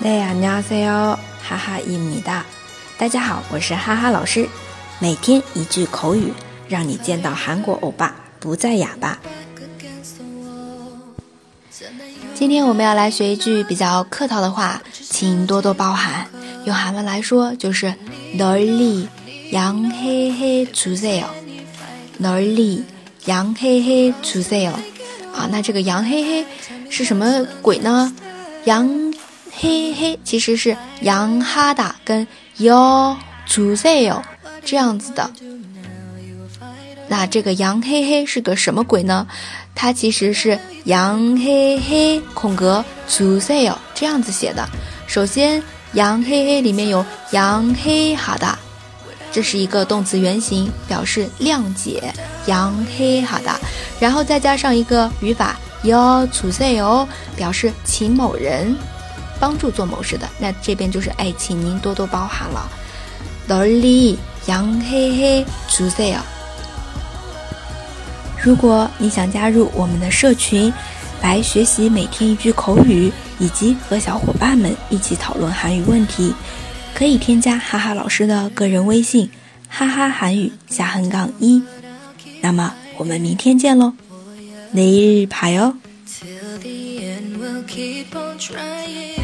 네 안녕하세요， 哈哈伊米哒。大家好，我是哈哈老师。每天一句口语，让你见到韩国欧巴不再哑巴。今天我们要来学一句比较客套的话，请多多包涵。用韩文来说就是널리양해해주세 요。 널리양해해주세 요。 啊，那这个杨嘿嘿是什么鬼呢？杨 嘿嘿其实是杨哈达跟哟主塞哟这样子的。那这个杨嘿嘿是个什么鬼呢？它其实是杨嘿嘿空格主塞哟这样子写的。首先，杨嘿嘿里面有杨嘿哈达。这是一个动词原形，表示谅解，杨嘿哈达，然后再加上一个语法哟出塞哟，表示请某人帮助做某事的，那这边就是哎，请您多多包涵了。널리양해해주세 요。 如果你想加入我们的社群，来学习每天一句口语，以及和小伙伴们一起讨论韩语问题，可以添加哈哈老师的个人微信：哈哈韩语下横杠一。那么我们明天见喽，내日봐哦。Till the end, we'll keep on trying.